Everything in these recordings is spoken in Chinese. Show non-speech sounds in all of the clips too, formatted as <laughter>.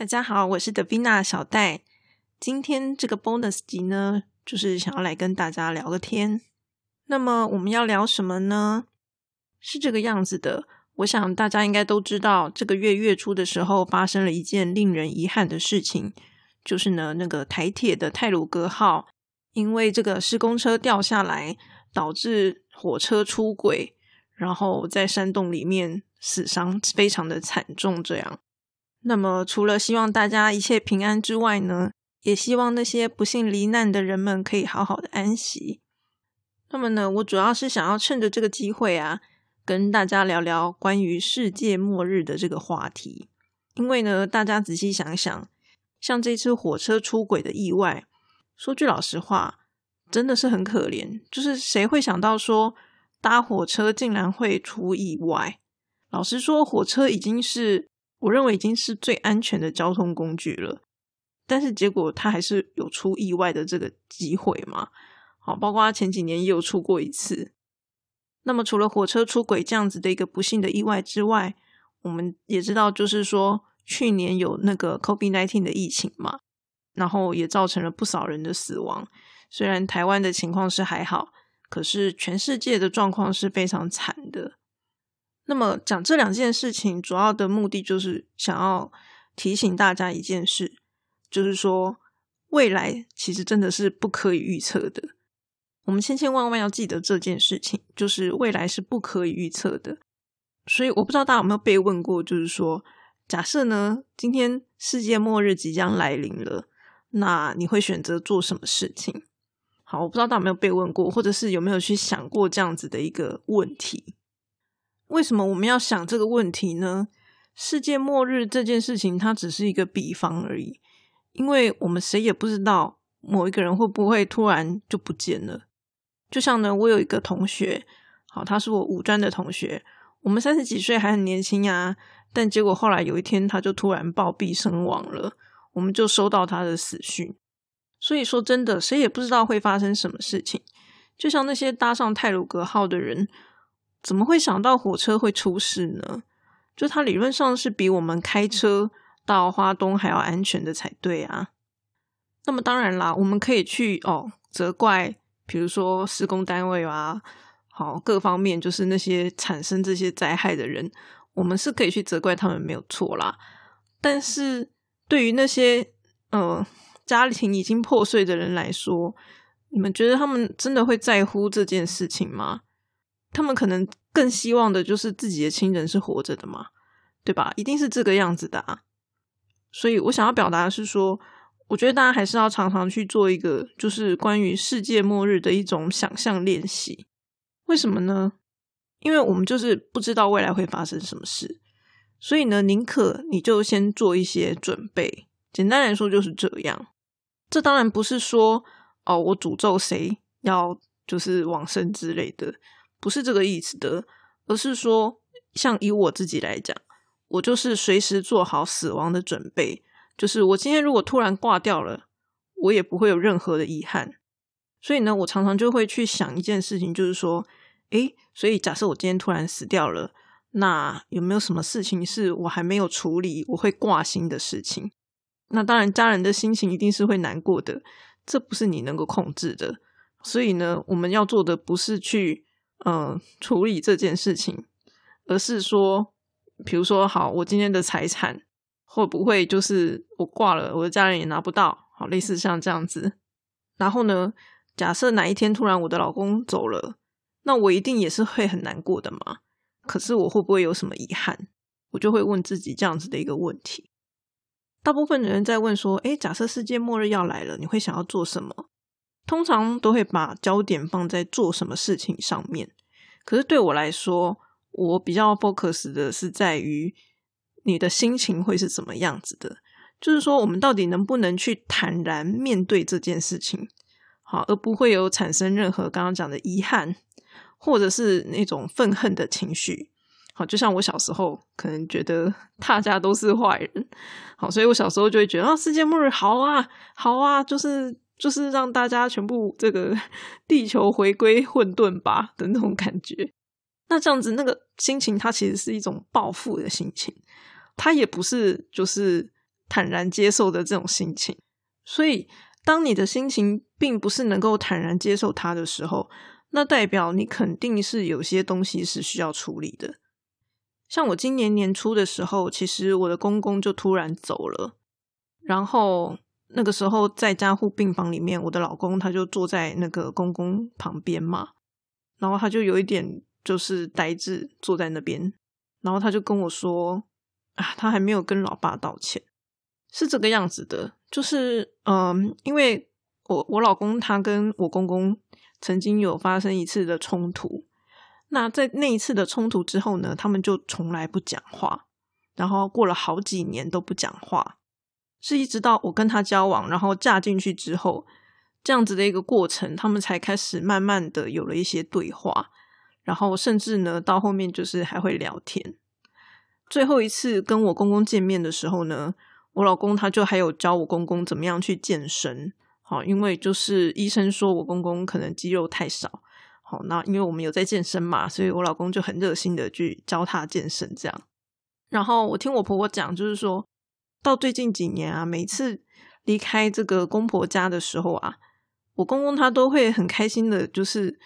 大家好，我是德比娜小戴。今天这个 bonus 集呢，就是想要来跟大家聊个天。那么我们要聊什么呢？是这个样子的，我想大家应该都知道，这个月月初的时候发生了一件令人遗憾的事情，就是呢，那个台铁的泰鲁格号因为这个施工车掉下来，导致火车出轨，然后在山洞里面死伤，非常的惨重。这样。那么，除了希望大家一切平安之外呢，也希望那些不幸罹难的人们可以好好的安息。那么呢，我主要是想要趁着这个机会啊，跟大家聊聊关于世界末日的这个话题。因为呢，大家仔细想想，像这次火车出轨的意外，说句老实话，真的是很可怜。就是谁会想到说搭火车竟然会出意外？老实说，火车已经是。我认为已经是最安全的交通工具了，但是结果它还是有出意外的这个机会嘛？好，包括前几年也有出过一次。那么除了火车出轨这样子的一个不幸的意外之外，我们也知道，就是说去年有那个 COVID nineteen 的疫情嘛，然后也造成了不少人的死亡。虽然台湾的情况是还好，可是全世界的状况是非常惨的。那么讲这两件事情，主要的目的就是想要提醒大家一件事，就是说未来其实真的是不可以预测的。我们千千万万要记得这件事情，就是未来是不可以预测的。所以我不知道大家有没有被问过，就是说，假设呢今天世界末日即将来临了，那你会选择做什么事情？好，我不知道大家有没有被问过，或者是有没有去想过这样子的一个问题。为什么我们要想这个问题呢？世界末日这件事情，它只是一个比方而已，因为我们谁也不知道某一个人会不会突然就不见了。就像呢，我有一个同学，好，他是我五专的同学，我们三十几岁还很年轻啊，但结果后来有一天他就突然暴毙身亡了，我们就收到他的死讯。所以说真的，谁也不知道会发生什么事情。就像那些搭上泰鲁格号的人。怎么会想到火车会出事呢？就它理论上是比我们开车到花东还要安全的才对啊。那么当然啦，我们可以去哦责怪，比如说施工单位啊，好各方面就是那些产生这些灾害的人，我们是可以去责怪他们没有错啦。但是对于那些呃家庭已经破碎的人来说，你们觉得他们真的会在乎这件事情吗？他们可能更希望的就是自己的亲人是活着的嘛，对吧？一定是这个样子的啊。所以我想要表达的是说，我觉得大家还是要常常去做一个，就是关于世界末日的一种想象练习。为什么呢？因为我们就是不知道未来会发生什么事，所以呢，宁可你就先做一些准备。简单来说就是这样。这当然不是说哦，我诅咒谁要就是往生之类的。不是这个意思的，而是说，像以我自己来讲，我就是随时做好死亡的准备。就是我今天如果突然挂掉了，我也不会有任何的遗憾。所以呢，我常常就会去想一件事情，就是说，诶，所以假设我今天突然死掉了，那有没有什么事情是我还没有处理，我会挂心的事情？那当然，家人的心情一定是会难过的，这不是你能够控制的。所以呢，我们要做的不是去。嗯，处理这件事情，而是说，比如说，好，我今天的财产会不会就是我挂了，我的家人也拿不到，好，类似像这样子。然后呢，假设哪一天突然我的老公走了，那我一定也是会很难过的嘛。可是我会不会有什么遗憾？我就会问自己这样子的一个问题。大部分的人在问说，诶，假设世界末日要来了，你会想要做什么？通常都会把焦点放在做什么事情上面，可是对我来说，我比较 focus 的是在于你的心情会是怎么样子的，就是说我们到底能不能去坦然面对这件事情，好，而不会有产生任何刚刚讲的遗憾，或者是那种愤恨的情绪。好，就像我小时候可能觉得大家都是坏人，好，所以我小时候就会觉得啊，世界末日好啊，好啊，就是。就是让大家全部这个 <laughs> 地球回归混沌吧的那种感觉。那这样子，那个心情它其实是一种报复的心情，它也不是就是坦然接受的这种心情。所以，当你的心情并不是能够坦然接受它的时候，那代表你肯定是有些东西是需要处理的。像我今年年初的时候，其实我的公公就突然走了，然后那个时候在加护病房里面，我的老公他就坐在那个公公旁边嘛，然后他就有一点就是呆滞坐在那边，然后他就跟我说：“啊，他还没有跟老爸道歉，是这个样子的，就是嗯，因为我我老公他跟我公公曾经有发生一次的冲突。”那在那一次的冲突之后呢，他们就从来不讲话，然后过了好几年都不讲话，是一直到我跟他交往，然后嫁进去之后，这样子的一个过程，他们才开始慢慢的有了一些对话，然后甚至呢，到后面就是还会聊天。最后一次跟我公公见面的时候呢，我老公他就还有教我公公怎么样去健身，好，因为就是医生说我公公可能肌肉太少。好，那因为我们有在健身嘛，所以我老公就很热心的去教他健身，这样。然后我听我婆婆讲，就是说到最近几年啊，每次离开这个公婆家的时候啊，我公公他都会很开心的，就是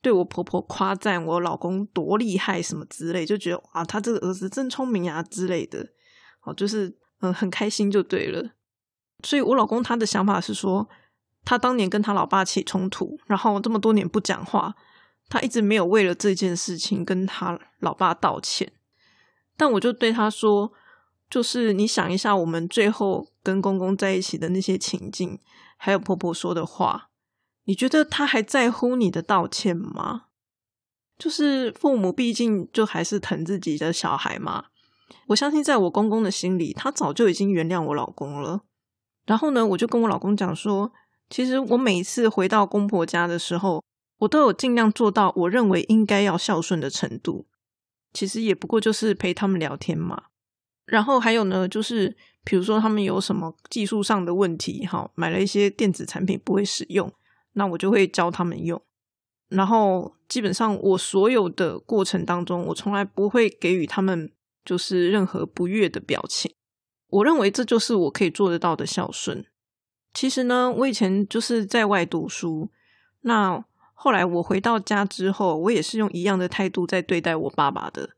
对我婆婆夸赞我老公多厉害什么之类，就觉得哇，他这个儿子真聪明啊之类的。好，就是嗯，很开心就对了。所以我老公他的想法是说，他当年跟他老爸起冲突，然后这么多年不讲话。他一直没有为了这件事情跟他老爸道歉，但我就对他说：“就是你想一下，我们最后跟公公在一起的那些情境，还有婆婆说的话，你觉得他还在乎你的道歉吗？就是父母毕竟就还是疼自己的小孩嘛。我相信在我公公的心里，他早就已经原谅我老公了。然后呢，我就跟我老公讲说，其实我每一次回到公婆家的时候。”我都有尽量做到我认为应该要孝顺的程度，其实也不过就是陪他们聊天嘛。然后还有呢，就是比如说他们有什么技术上的问题，哈，买了一些电子产品不会使用，那我就会教他们用。然后基本上我所有的过程当中，我从来不会给予他们就是任何不悦的表情。我认为这就是我可以做得到的孝顺。其实呢，我以前就是在外读书，那。后来我回到家之后，我也是用一样的态度在对待我爸爸的，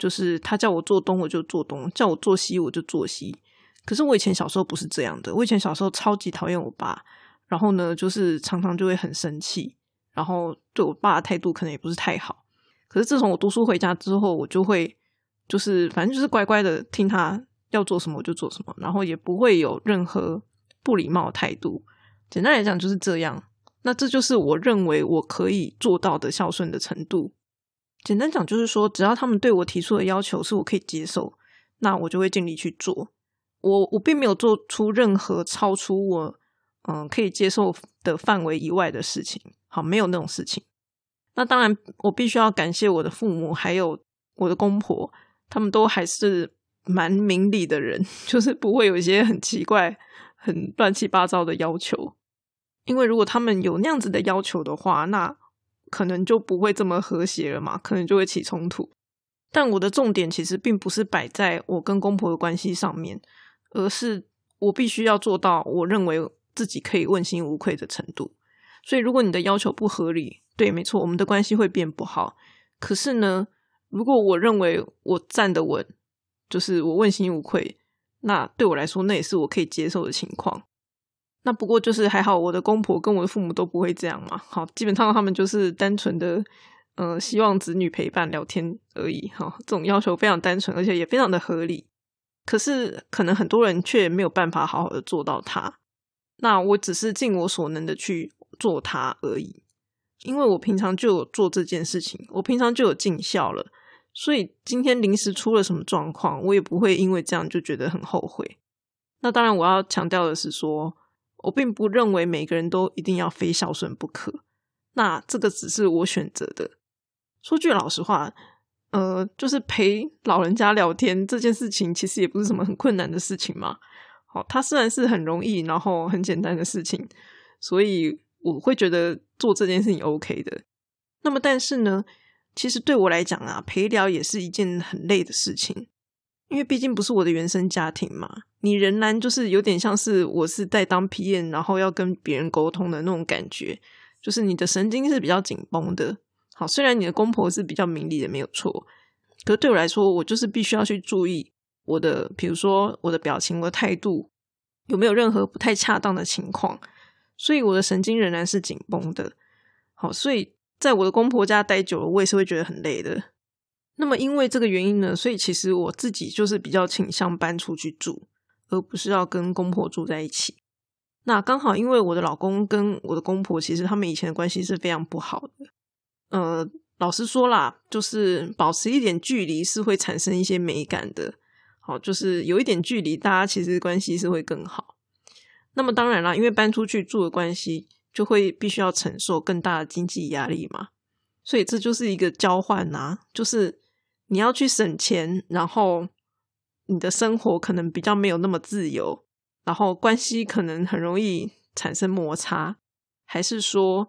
就是他叫我做东我就做东，叫我做西我就做西。可是我以前小时候不是这样的，我以前小时候超级讨厌我爸，然后呢，就是常常就会很生气，然后对我爸的态度可能也不是太好。可是自从我读书回家之后，我就会就是反正就是乖乖的听他要做什么我就做什么，然后也不会有任何不礼貌态度。简单来讲就是这样。那这就是我认为我可以做到的孝顺的程度。简单讲，就是说，只要他们对我提出的要求是我可以接受，那我就会尽力去做。我我并没有做出任何超出我嗯可以接受的范围以外的事情。好，没有那种事情。那当然，我必须要感谢我的父母，还有我的公婆，他们都还是蛮明理的人，<laughs> 就是不会有一些很奇怪、很乱七八糟的要求。因为如果他们有那样子的要求的话，那可能就不会这么和谐了嘛，可能就会起冲突。但我的重点其实并不是摆在我跟公婆的关系上面，而是我必须要做到我认为自己可以问心无愧的程度。所以，如果你的要求不合理，对，没错，我们的关系会变不好。可是呢，如果我认为我站得稳，就是我问心无愧，那对我来说，那也是我可以接受的情况。那不过就是还好，我的公婆跟我的父母都不会这样嘛。好，基本上他们就是单纯的，嗯，希望子女陪伴聊天而已。哈，这种要求非常单纯，而且也非常的合理。可是可能很多人却没有办法好好的做到它。那我只是尽我所能的去做它而已，因为我平常就有做这件事情，我平常就有尽孝了。所以今天临时出了什么状况，我也不会因为这样就觉得很后悔。那当然，我要强调的是说。我并不认为每个人都一定要非孝顺不可，那这个只是我选择的。说句老实话，呃，就是陪老人家聊天这件事情，其实也不是什么很困难的事情嘛。好，它虽然是很容易，然后很简单的事情，所以我会觉得做这件事情 OK 的。那么，但是呢，其实对我来讲啊，陪聊也是一件很累的事情，因为毕竟不是我的原生家庭嘛，你仍然就是有点像是我是在当皮验，然后要跟别人沟通的那种感觉，就是你的神经是比较紧绷的。好，虽然你的公婆是比较明理的，没有错，可是对我来说，我就是必须要去注意我的，比如说我的表情、我的态度有没有任何不太恰当的情况，所以我的神经仍然是紧绷的。好，所以在我的公婆家待久了，我也是会觉得很累的。那么，因为这个原因呢，所以其实我自己就是比较倾向搬出去住，而不是要跟公婆住在一起。那刚好，因为我的老公跟我的公婆，其实他们以前的关系是非常不好的。呃，老实说啦，就是保持一点距离是会产生一些美感的。好，就是有一点距离，大家其实关系是会更好。那么当然啦，因为搬出去住的关系，就会必须要承受更大的经济压力嘛。所以这就是一个交换呐，就是。你要去省钱，然后你的生活可能比较没有那么自由，然后关系可能很容易产生摩擦，还是说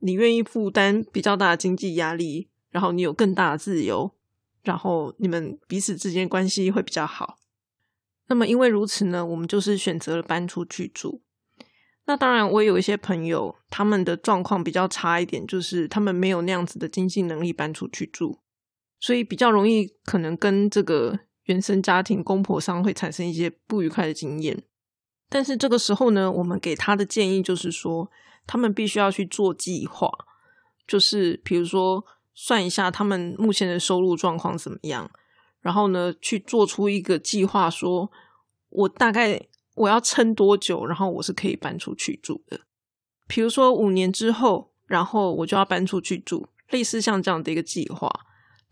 你愿意负担比较大的经济压力，然后你有更大的自由，然后你们彼此之间关系会比较好？那么因为如此呢，我们就是选择了搬出去住。那当然，我有一些朋友，他们的状况比较差一点，就是他们没有那样子的经济能力搬出去住。所以比较容易可能跟这个原生家庭公婆上会产生一些不愉快的经验，但是这个时候呢，我们给他的建议就是说，他们必须要去做计划，就是比如说算一下他们目前的收入状况怎么样，然后呢去做出一个计划，说我大概我要撑多久，然后我是可以搬出去住的。比如说五年之后，然后我就要搬出去住，类似像这样的一个计划。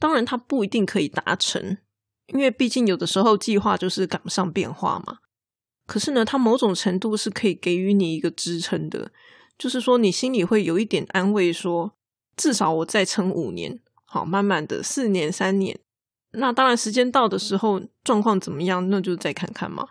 当然，它不一定可以达成，因为毕竟有的时候计划就是赶不上变化嘛。可是呢，它某种程度是可以给予你一个支撑的，就是说你心里会有一点安慰，说至少我再撑五年，好，慢慢的四年、三年。那当然，时间到的时候状况怎么样，那就再看看嘛。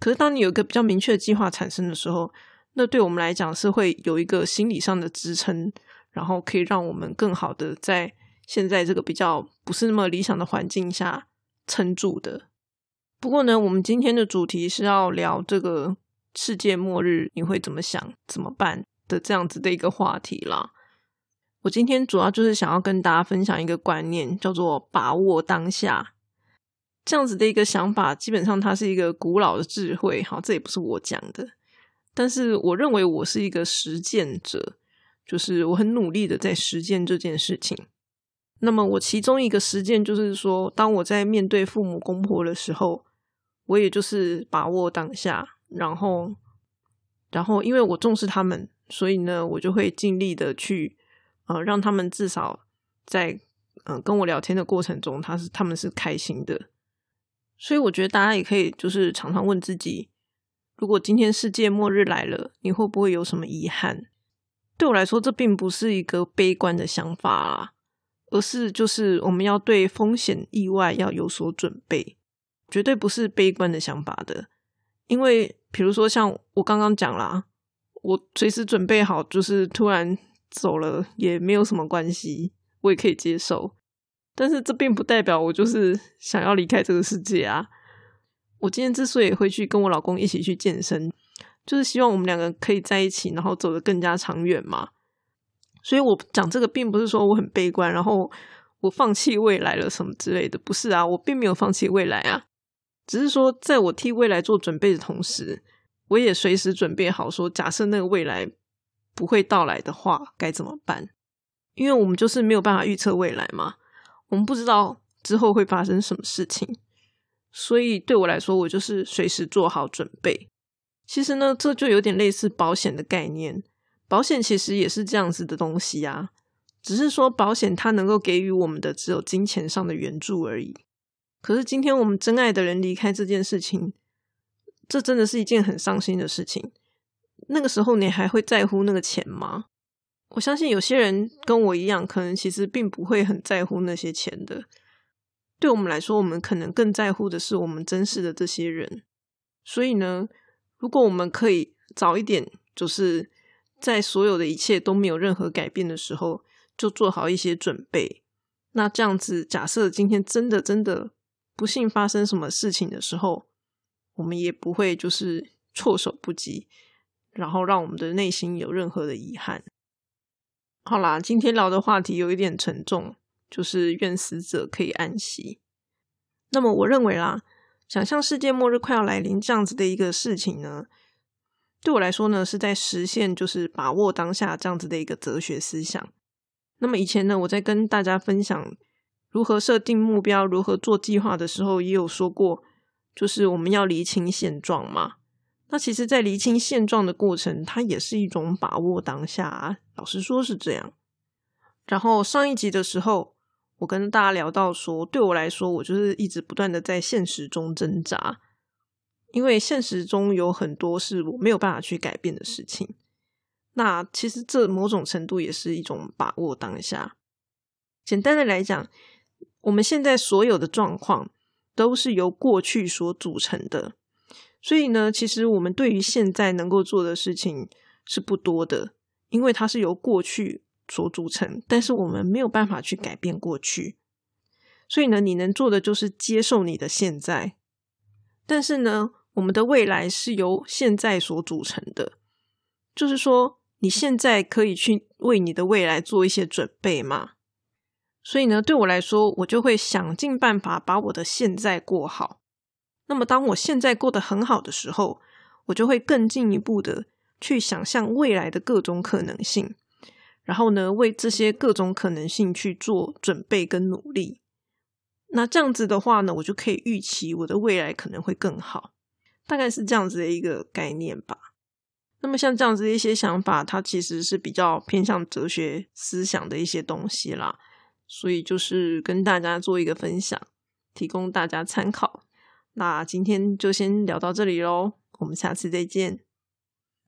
可是当你有一个比较明确的计划产生的时候，那对我们来讲是会有一个心理上的支撑，然后可以让我们更好的在。现在这个比较不是那么理想的环境下撑住的。不过呢，我们今天的主题是要聊这个世界末日，你会怎么想、怎么办的这样子的一个话题啦。我今天主要就是想要跟大家分享一个观念，叫做把握当下。这样子的一个想法，基本上它是一个古老的智慧。好，这也不是我讲的，但是我认为我是一个实践者，就是我很努力的在实践这件事情。那么我其中一个实践就是说，当我在面对父母公婆的时候，我也就是把握当下，然后，然后因为我重视他们，所以呢，我就会尽力的去，呃，让他们至少在嗯跟我聊天的过程中，他是他们是开心的。所以我觉得大家也可以就是常常问自己，如果今天世界末日来了，你会不会有什么遗憾？对我来说，这并不是一个悲观的想法啊。而是就是我们要对风险意外要有所准备，绝对不是悲观的想法的。因为比如说像我刚刚讲啦，我随时准备好，就是突然走了也没有什么关系，我也可以接受。但是这并不代表我就是想要离开这个世界啊！我今天之所以会去跟我老公一起去健身，就是希望我们两个可以在一起，然后走得更加长远嘛。所以我讲这个，并不是说我很悲观，然后我放弃未来了什么之类的，不是啊，我并没有放弃未来啊，只是说在我替未来做准备的同时，我也随时准备好说，假设那个未来不会到来的话，该怎么办？因为我们就是没有办法预测未来嘛，我们不知道之后会发生什么事情，所以对我来说，我就是随时做好准备。其实呢，这就有点类似保险的概念。保险其实也是这样子的东西啊，只是说保险它能够给予我们的只有金钱上的援助而已。可是今天我们真爱的人离开这件事情，这真的是一件很伤心的事情。那个时候你还会在乎那个钱吗？我相信有些人跟我一样，可能其实并不会很在乎那些钱的。对我们来说，我们可能更在乎的是我们珍视的这些人。所以呢，如果我们可以早一点，就是。在所有的一切都没有任何改变的时候，就做好一些准备。那这样子，假设今天真的真的不幸发生什么事情的时候，我们也不会就是措手不及，然后让我们的内心有任何的遗憾。好啦，今天聊的话题有一点沉重，就是愿死者可以安息。那么我认为啦，想象世界末日快要来临这样子的一个事情呢，对我来说呢，是在实现就是把握当下这样子的一个哲学思想。那么以前呢，我在跟大家分享如何设定目标、如何做计划的时候，也有说过，就是我们要厘清现状嘛。那其实，在厘清现状的过程，它也是一种把握当下。老实说，是这样。然后上一集的时候，我跟大家聊到说，对我来说，我就是一直不断的在现实中挣扎，因为现实中有很多是我没有办法去改变的事情。那其实这某种程度也是一种把握当下。简单的来讲，我们现在所有的状况都是由过去所组成的。所以呢，其实我们对于现在能够做的事情是不多的，因为它是由过去所组成，但是我们没有办法去改变过去。所以呢，你能做的就是接受你的现在。但是呢，我们的未来是由现在所组成的，就是说，你现在可以去为你的未来做一些准备嘛。所以呢，对我来说，我就会想尽办法把我的现在过好。那么，当我现在过得很好的时候，我就会更进一步的去想象未来的各种可能性，然后呢，为这些各种可能性去做准备跟努力。那这样子的话呢，我就可以预期我的未来可能会更好，大概是这样子的一个概念吧。那么，像这样子的一些想法，它其实是比较偏向哲学思想的一些东西啦，所以就是跟大家做一个分享，提供大家参考。那今天就先聊到这里喽，我们下次再见。